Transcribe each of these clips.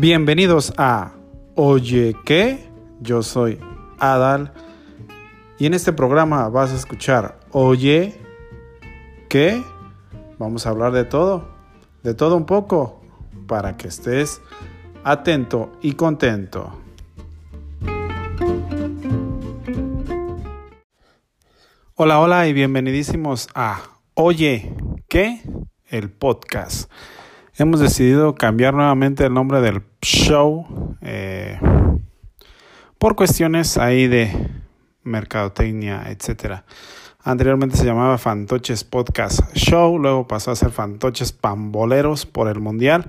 Bienvenidos a Oye qué, yo soy Adal y en este programa vas a escuchar Oye qué, vamos a hablar de todo, de todo un poco, para que estés atento y contento. Hola, hola y bienvenidísimos a Oye qué, el podcast. Hemos decidido cambiar nuevamente el nombre del show eh, por cuestiones ahí de mercadotecnia, etcétera. Anteriormente se llamaba Fantoches Podcast Show, luego pasó a ser Fantoches Pamboleros por el Mundial.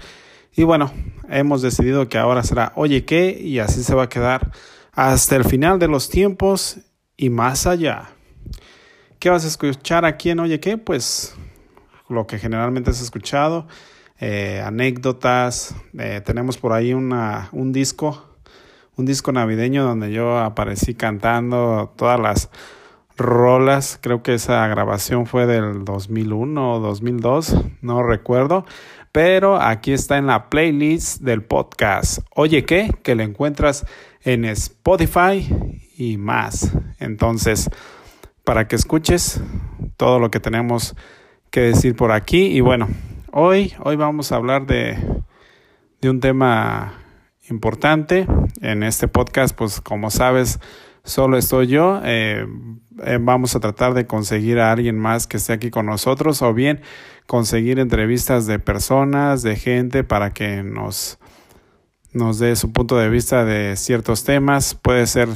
Y bueno, hemos decidido que ahora será Oye qué y así se va a quedar hasta el final de los tiempos y más allá. ¿Qué vas a escuchar aquí en Oye qué? Pues lo que generalmente has escuchado, eh, anécdotas. Eh, tenemos por ahí una, un disco, un disco navideño donde yo aparecí cantando todas las rolas. Creo que esa grabación fue del 2001 o 2002, no recuerdo. Pero aquí está en la playlist del podcast. Oye, ¿qué? Que lo encuentras en Spotify y más. Entonces, para que escuches todo lo que tenemos que decir por aquí. Y bueno, Hoy, hoy vamos a hablar de, de un tema importante. En este podcast, pues como sabes, solo estoy yo. Eh, eh, vamos a tratar de conseguir a alguien más que esté aquí con nosotros o bien conseguir entrevistas de personas, de gente para que nos, nos dé su punto de vista de ciertos temas. Puede ser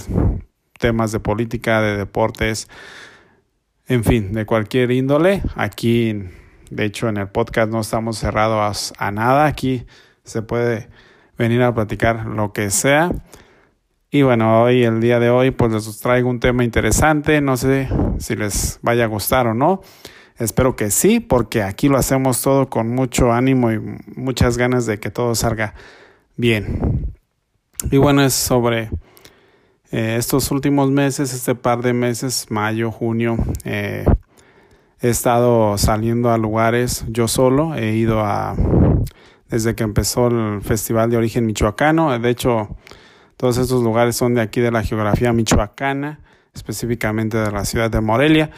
temas de política, de deportes, en fin, de cualquier índole. Aquí de hecho, en el podcast no estamos cerrados a, nada. Aquí se puede venir a platicar lo que sea. Y bueno, hoy, el día de hoy, pues les traigo un tema interesante. No sé si les vaya a gustar o no. Espero que sí, porque aquí lo hacemos todo con mucho ánimo y muchas ganas de que todo salga bien. Y bueno, es sobre eh, estos últimos meses, este par de meses, mayo, junio, eh, He estado saliendo a lugares yo solo, he ido a desde que empezó el Festival de Origen Michoacano, de hecho todos estos lugares son de aquí de la geografía michoacana, específicamente de la ciudad de Morelia.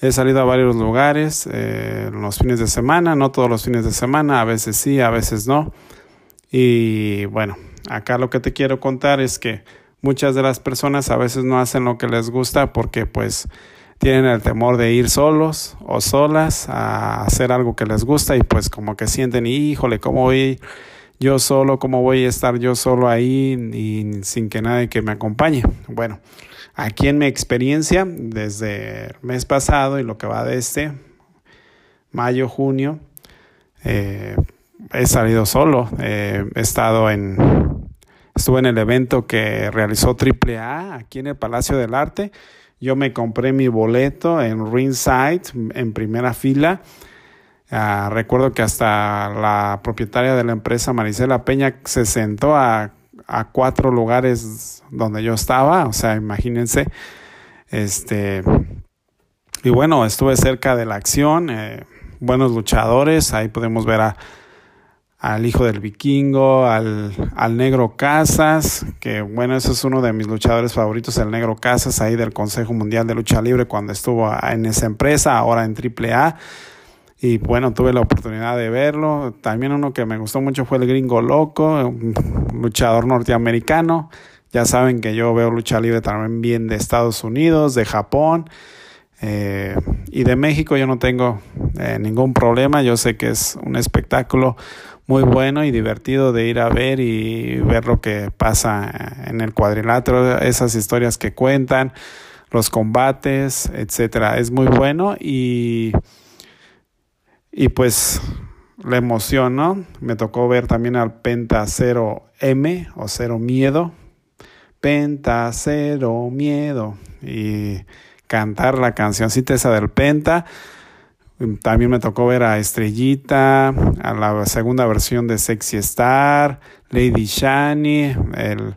He salido a varios lugares eh, los fines de semana, no todos los fines de semana, a veces sí, a veces no. Y bueno, acá lo que te quiero contar es que muchas de las personas a veces no hacen lo que les gusta porque pues tienen el temor de ir solos o solas a hacer algo que les gusta y pues como que sienten, híjole, ¿cómo voy yo solo? ¿Cómo voy a estar yo solo ahí y sin que nadie que me acompañe? Bueno, aquí en mi experiencia, desde el mes pasado y lo que va de este, mayo, junio, eh, he salido solo, eh, he estado en, estuve en el evento que realizó AAA aquí en el Palacio del Arte, yo me compré mi boleto en Ringside, en primera fila. Ah, recuerdo que hasta la propietaria de la empresa, Marisela Peña, se sentó a, cuatro lugares donde yo estaba. O sea, imagínense. Este. Y bueno, estuve cerca de la acción. Eh, buenos luchadores. Ahí podemos ver a al hijo del vikingo, al, al, negro Casas, que bueno, ese es uno de mis luchadores favoritos, el negro Casas, ahí del Consejo Mundial de Lucha Libre cuando estuvo en esa empresa, ahora en AAA. Y bueno, tuve la oportunidad de verlo. También uno que me gustó mucho fue el gringo loco, luchador norteamericano. Ya saben que yo veo lucha libre también bien de Estados Unidos, de Japón. Eh, y de México yo no tengo eh, ningún problema. Yo sé que es un espectáculo muy bueno y divertido de ir a ver y ver lo que pasa en el cuadrilátero, esas historias que cuentan, los combates, etcétera. Es muy bueno y, y pues la emoción, ¿no? Me tocó ver también al Penta 0M o Cero Miedo. Penta Cero Miedo. Y cantar la cancioncita esa del Penta. También me tocó ver a Estrellita, a la segunda versión de Sexy Star, Lady Shani, el,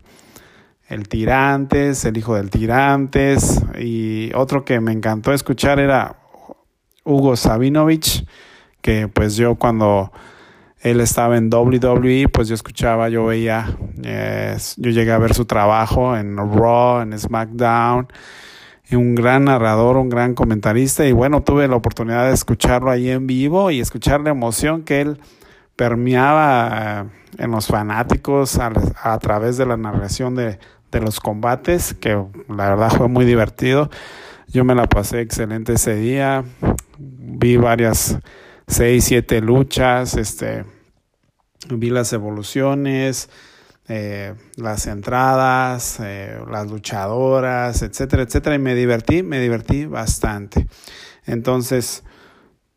el Tirantes, el hijo del Tirantes. Y otro que me encantó escuchar era Hugo Sabinovich, que pues yo cuando él estaba en WWE, pues yo escuchaba, yo veía, eh, yo llegué a ver su trabajo en Raw, en SmackDown, un gran narrador, un gran comentarista y bueno, tuve la oportunidad de escucharlo ahí en vivo y escuchar la emoción que él permeaba eh, en los fanáticos a, través de la narración de, de, los combates, que la verdad fue muy divertido. Yo me la pasé excelente ese día, vi varias, seis, siete luchas, este, vi las evoluciones, eh, las entradas, eh, las luchadoras, etcétera, etcétera, y me divertí, me divertí bastante. Entonces,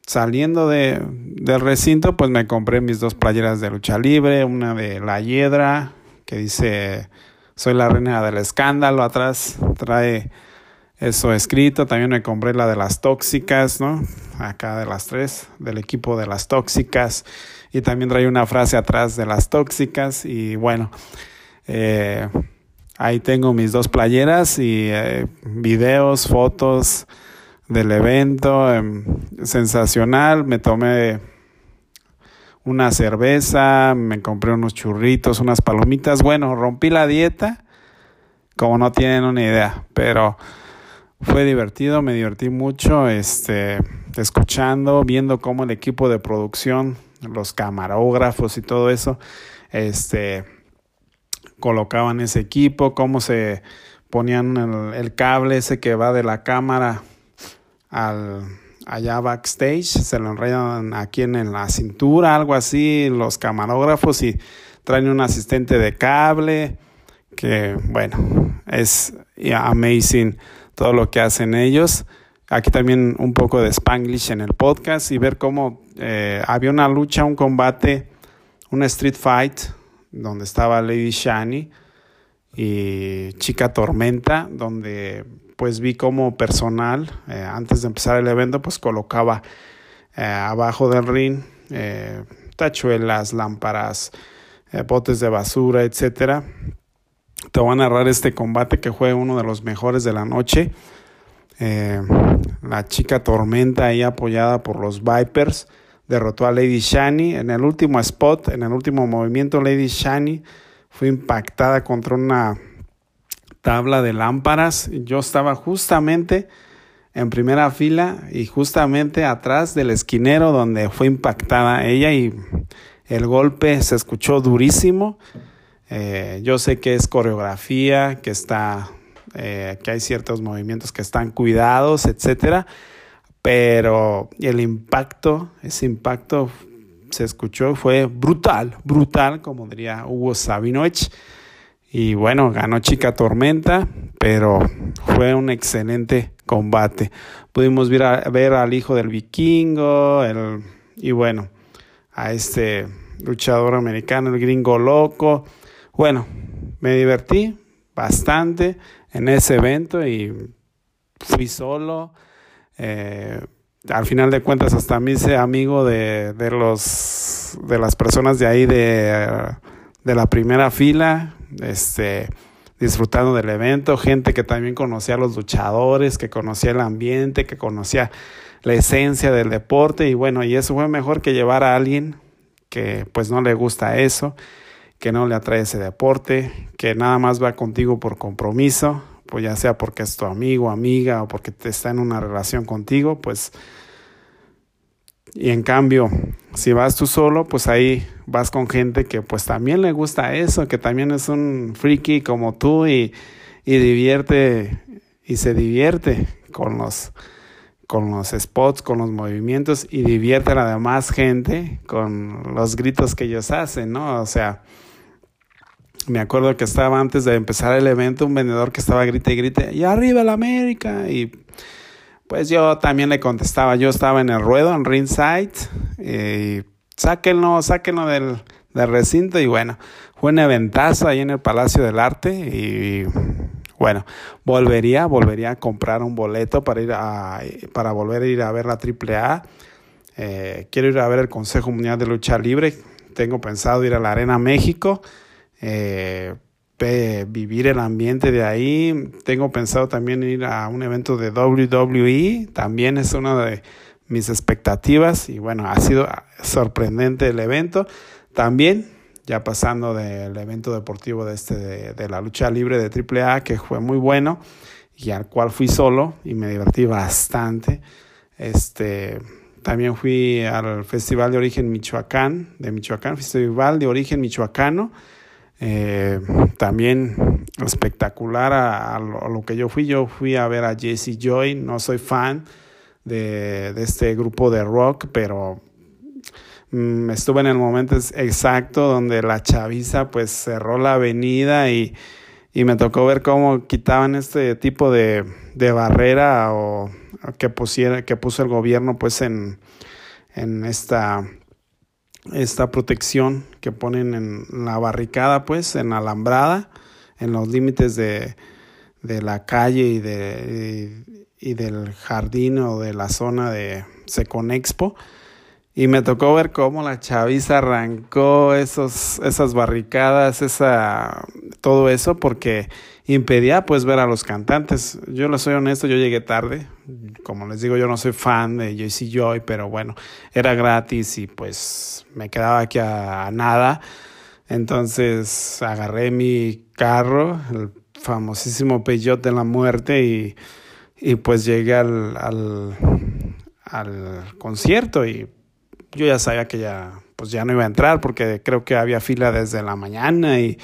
saliendo de, del recinto, pues me compré mis dos playeras de lucha libre, una de la Hiedra, que dice, soy la reina del escándalo, atrás trae eso escrito, también me compré la de las tóxicas, ¿no? Acá de las tres, del equipo de las tóxicas y también trae una frase atrás de las tóxicas y bueno, eh, ahí tengo mis dos playeras y eh, videos, fotos del evento, em, sensacional, me tomé una cerveza, me compré unos churritos, unas palomitas, bueno, rompí la dieta, como no tienen una idea, pero fue divertido, me divertí mucho, este, escuchando, viendo cómo el equipo de producción los camarógrafos y todo eso, este, colocaban ese equipo, cómo se ponían el, cable ese que va de la cámara al allá backstage, se lo enredan aquí en, la cintura, algo así, los camarógrafos y traen un asistente de cable, que bueno, es amazing todo lo que hacen ellos. Aquí también un poco de Spanglish en el podcast y ver cómo eh, había una lucha, un combate, una street fight, donde estaba Lady Shani y Chica Tormenta, donde pues vi como personal, eh, antes de empezar el evento, pues colocaba eh, abajo del ring tachuelas, lámparas, botes de basura, etcétera. Te voy a narrar este combate que fue uno de los mejores de la noche. La chica Tormenta ahí apoyada por los Vipers derrotó a Lady Shani. En el último spot, en el último movimiento, Lady Shani fue impactada contra una tabla de lámparas. Yo estaba justamente en primera fila y justamente atrás del esquinero donde fue impactada ella y el golpe se escuchó durísimo. Eh, yo sé que es coreografía, que está, eh, que hay ciertos movimientos que están cuidados, etcétera pero el impacto, ese impacto se escuchó, fue brutal, brutal, como diría Hugo Sabinovich. Y bueno, ganó Chica Tormenta, pero fue un excelente combate. Pudimos ver, ver al hijo del vikingo, el, y bueno, a este luchador americano, el gringo loco. Bueno, me divertí bastante en ese evento y fui solo. Eh, al final de cuentas hasta mí hice amigo de, de, los de las personas de ahí de, de la primera fila, este disfrutando del evento, gente que también conocía a los luchadores, que conocía el ambiente, que conocía la esencia del deporte y bueno, y eso fue mejor que llevar a alguien que pues no le gusta eso, que no le atrae ese deporte, que nada más va contigo por compromiso, pues ya sea porque es tu amigo, amiga o porque te está en una relación contigo, pues y en cambio, si vas tú solo, pues ahí vas con gente que pues también le gusta eso, que también es un friki como tú y, y divierte y se divierte con los con los spots, con los movimientos y divierte a la demás gente con los gritos que ellos hacen, ¿no? O sea, me acuerdo que estaba antes de empezar el evento un vendedor que estaba grite y grite, y arriba la América. Y pues yo también le contestaba, yo estaba en el ruedo, en ringside, y sáquenlo, sáquenlo del, del recinto. Y bueno, fue un eventazo ahí en el Palacio del Arte. Y bueno, volvería, volvería a comprar un boleto para ir a, para volver a ir a ver la AAA. Eh, quiero ir a ver el Consejo Mundial de Lucha Libre. Tengo pensado ir a la Arena México eh, vivir el ambiente de ahí. Tengo pensado también ir a un evento de WWE, también es uno de mis expectativas y bueno, ha sido sorprendente el evento. También, ya pasando del evento deportivo de, este, de, la lucha libre de AAA, que fue muy bueno y al cual fui solo y me divertí bastante. Este, también fui al Festival de Origen Michoacán, de Michoacán, Festival de Origen Michoacano. Eh, también espectacular a, lo, que yo fui. Yo fui a ver a Jesse Joy, no soy fan de, este grupo de rock, pero mm, estuve en el momento exacto donde la chaviza pues cerró la avenida y, y me tocó ver cómo quitaban este tipo de, de barrera o que pusiera, que puso el gobierno pues en, en esta esta protección que ponen en la barricada, pues, en alambrada, en los límites de, de la calle y, de, y, del jardín o de la zona de Seconexpo. Y me tocó ver cómo la chaviza arrancó esos, esas barricadas, esa, todo eso, porque impedía pues ver a los cantantes. Yo lo soy honesto, yo llegué tarde. Como les digo, yo no soy fan de Jesse Joy, pero bueno, era gratis y pues me quedaba aquí a, nada. Entonces agarré mi carro, el famosísimo Peugeot de la muerte y, y pues llegué al, al, al concierto y yo ya sabía que ya pues ya no iba a entrar porque creo que había fila desde la mañana y,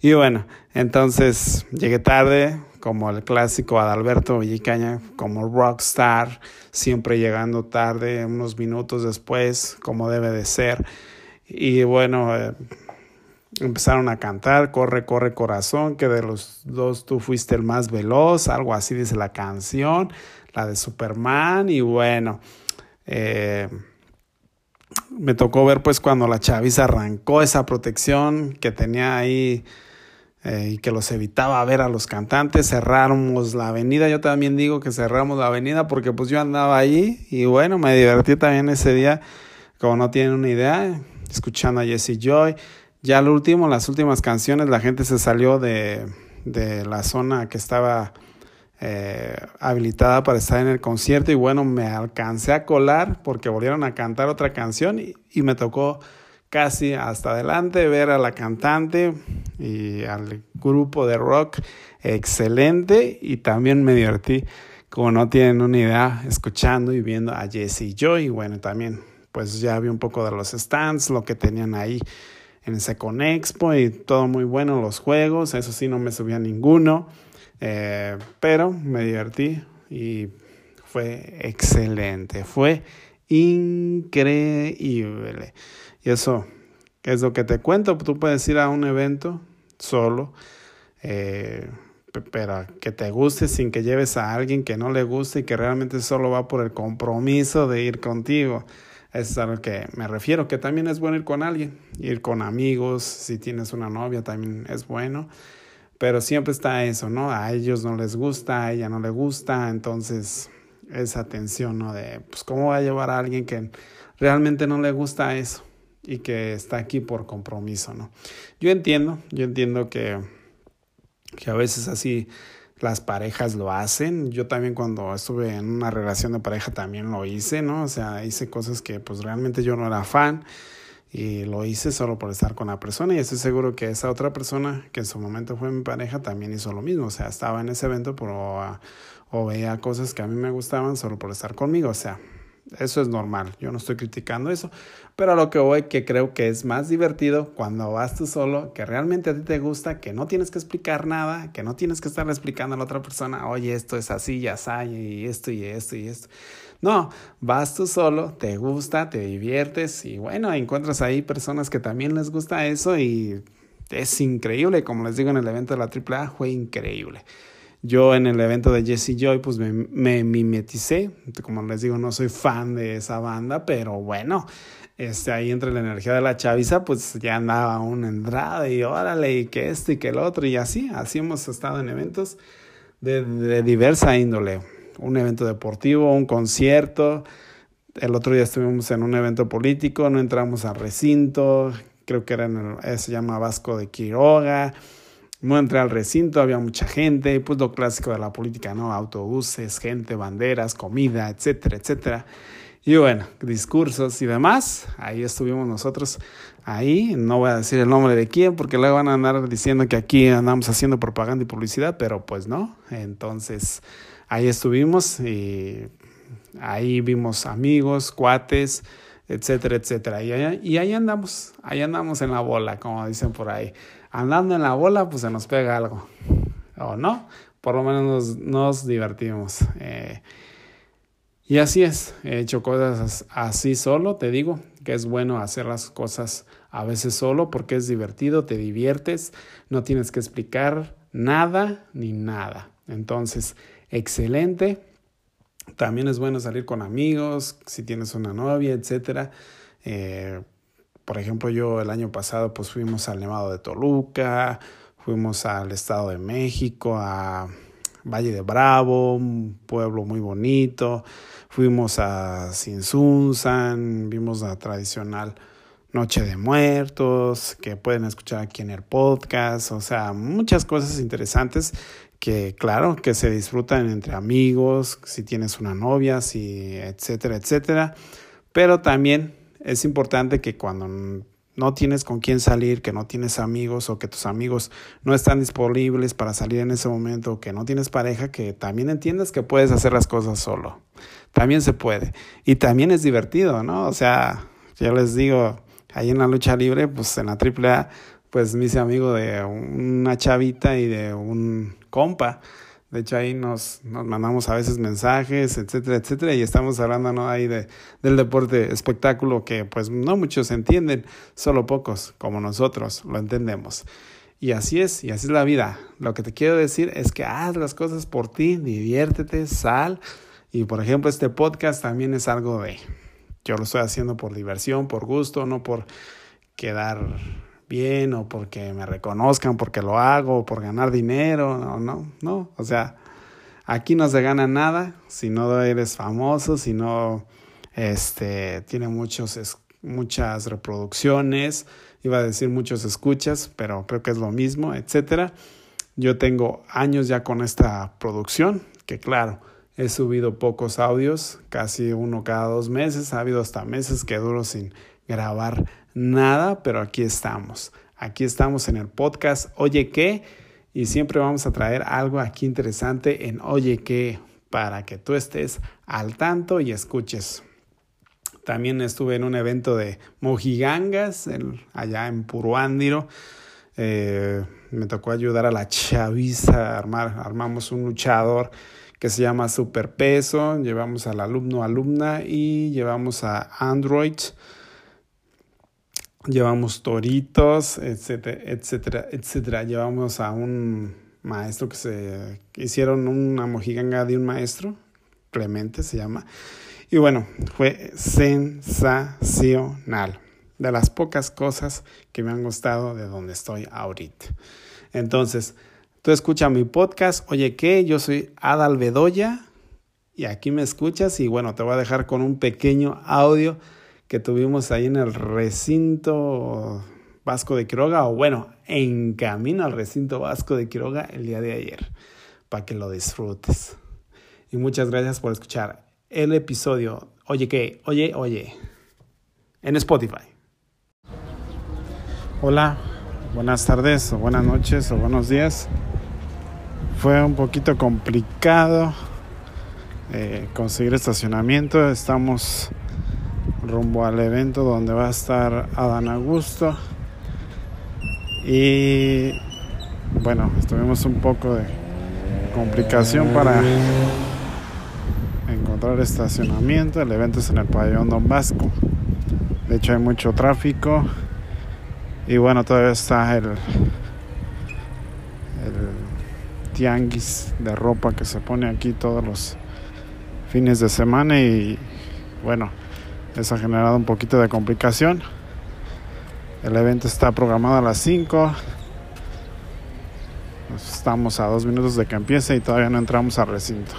y bueno, entonces llegué tarde, como el clásico Adalberto Villicaña, como rockstar, siempre llegando tarde, unos minutos después, como debe de ser. Y bueno, eh, empezaron a cantar, corre, corre corazón, que de los dos tú fuiste el más veloz, algo así dice la canción, la de Superman, y bueno. Eh, me tocó ver pues cuando la chaviza arrancó esa protección que tenía ahí eh, y que los evitaba ver a los cantantes, cerramos la avenida, yo también digo que cerramos la avenida porque pues yo andaba ahí y bueno, me divertí también ese día, como no tienen una idea, escuchando a Jesse Joy. Ya al último, las últimas canciones, la gente se salió de, de la zona que estaba eh, habilitada para estar en el concierto y bueno, me alcancé a colar porque volvieron a cantar otra canción y, y me tocó casi hasta adelante ver a la cantante y al grupo de rock excelente y también me divertí. Como no tienen una idea escuchando y viendo a Jesse Joy y bueno también pues ya vi un poco de los stands lo que tenían ahí en ese Conexpo y todo muy bueno los juegos eso sí no me subía ninguno eh, pero me divertí y fue excelente, fue increíble. Y eso es lo que te cuento. Tú puedes ir a un evento solo, eh, pero que te guste sin que lleves a alguien que no le guste y que realmente solo va por el compromiso de ir contigo. Eso es a lo que me refiero, que también es bueno ir con alguien, ir con amigos, si tienes una novia también es bueno pero siempre está eso, ¿no? A ellos no les gusta, a ella no le gusta, entonces esa tensión, ¿no? De, pues, ¿cómo va a llevar a alguien que realmente no le gusta eso y que está aquí por compromiso, ¿no? Yo entiendo, yo entiendo que, que a veces así las parejas lo hacen. Yo también cuando estuve en una relación de pareja también lo hice, ¿no? O sea, hice cosas que pues realmente yo no era fan y lo hice solo por estar con la persona y estoy seguro que esa otra persona que en su momento fue mi pareja también hizo lo mismo, o sea, estaba en ese evento pero, ah, o veía cosas que a mí me gustaban solo por estar conmigo, o sea, eso es normal, yo no estoy criticando eso, pero a lo que voy que creo que es más divertido cuando vas tú solo, que realmente a ti te gusta, que no tienes que explicar nada, que no tienes que estar explicando a la otra persona, oye, esto es así, ya sabes, y esto y esto y esto. No, vas tú solo, te gusta, te diviertes y bueno, encuentras ahí personas que también les gusta eso y es increíble. Como les digo en el evento de la AAA, fue increíble. Yo en el evento de Jesse Joy, pues me, me mimeticé. Como les digo, no soy fan de esa banda, pero bueno, este, ahí entre la energía de la chaviza, pues ya andaba una entrada y órale, y que esto y que el otro, y así, así hemos estado en eventos de, de diversa índole un evento deportivo, un concierto. El otro día estuvimos en un evento político, no entramos al recinto, creo que era en el, se llama Vasco de Quiroga. No entré al recinto, había mucha gente, pues lo clásico de la política, ¿no? Autobuses, gente, banderas, comida, etcétera, etcétera. Y bueno, discursos y demás, ahí estuvimos nosotros, ahí, no voy a decir el nombre de quién, porque luego van a andar diciendo que aquí andamos haciendo propaganda y publicidad, pero pues no, entonces ahí estuvimos y ahí vimos amigos, cuates, etcétera, etcétera, y ahí, y ahí andamos, ahí andamos en la bola, como dicen por ahí, andando en la bola, pues se nos pega algo, o no, por lo menos nos, divertimos. Eh, y así es, he hecho cosas así solo, te digo que es bueno hacer las cosas a veces solo porque es divertido, te diviertes, no tienes que explicar nada ni nada. Entonces, excelente. También es bueno salir con amigos, si tienes una novia, etcétera. Eh, por ejemplo, yo el año pasado pues fuimos al Nevado de Toluca, fuimos al Estado de México, a Valle de Bravo, un pueblo muy bonito. Fuimos a Sinsunzan, vimos la tradicional Noche de Muertos, que pueden escuchar aquí en el podcast, o sea, muchas cosas interesantes que claro, que se disfrutan entre amigos, si tienes una novia, si etcétera, etcétera. Pero también es importante que cuando no tienes con quién salir, que no tienes amigos o que tus amigos no están disponibles para salir en ese momento, que no tienes pareja, que también entiendas que puedes hacer las cosas solo. También se puede. Y también es divertido, ¿no? O sea, yo les digo, ahí en la lucha libre, pues en la AAA, pues me hice amigo de una chavita y de un compa. De hecho, ahí nos, nos mandamos a veces mensajes, etcétera, etcétera, y estamos hablando ahí de, del deporte espectáculo que pues no muchos entienden, solo pocos, como nosotros, lo entendemos. Y así es, y así es la vida. Lo que te quiero decir es que haz las cosas por ti, diviértete, sal. Y por ejemplo, este podcast también es algo de, yo lo estoy haciendo por diversión, por gusto, no por quedar bien o porque me reconozcan porque lo hago, por ganar dinero, no, no, no, o sea, aquí no se gana nada si no eres famoso, si no este, tiene muchos, muchas reproducciones, iba a decir muchos escuchas, pero creo que es lo mismo, etcétera. Yo tengo años ya con esta producción, que claro, he subido pocos audios, casi uno cada dos meses, ha habido hasta meses que duro sin grabar nada, pero aquí estamos. Aquí estamos en el podcast Oye qué y siempre vamos a traer algo aquí interesante en Oye qué para que tú estés al tanto y escuches. También estuve en un evento de mojigangas allá en Puruándiro. Eh, me tocó ayudar a la chaviza a armar, armamos un luchador que se llama Superpeso, llevamos al alumno alumna y llevamos a Android llevamos toritos, etcétera, etcétera, etcétera. Llevamos a un maestro que se hicieron una mojiganga de un maestro, Clemente se llama. Y bueno, fue sensacional. De las pocas cosas que me han gustado de donde estoy ahorita. Entonces, tú escucha mi podcast. Oye, ¿qué? Yo soy Adal Bedoya y aquí me escuchas. Y bueno, te voy a dejar con un pequeño audio que tuvimos ahí en el recinto Vasco de Quiroga, o bueno, en camino al recinto Vasco de Quiroga el día de ayer, para que lo disfrutes. Y muchas gracias por escuchar el episodio. Oye, ¿qué? Oye, oye, en Spotify. Hola, buenas tardes, o buenas noches, o buenos días. Fue un poquito complicado eh, conseguir estacionamiento. Estamos rumbo al evento donde va a estar Adán Augusto. Y bueno, tuvimos un poco de complicación para encontrar estacionamiento. El evento es en el pabellón Don Vasco. De hecho hay mucho tráfico. Y bueno, todavía está el, el tianguis de ropa que se pone aquí todos los fines de semana y bueno, eso ha generado un poquito de complicación. El evento está programado a las 5. Estamos a dos minutos de que empiece y todavía no entramos al recinto.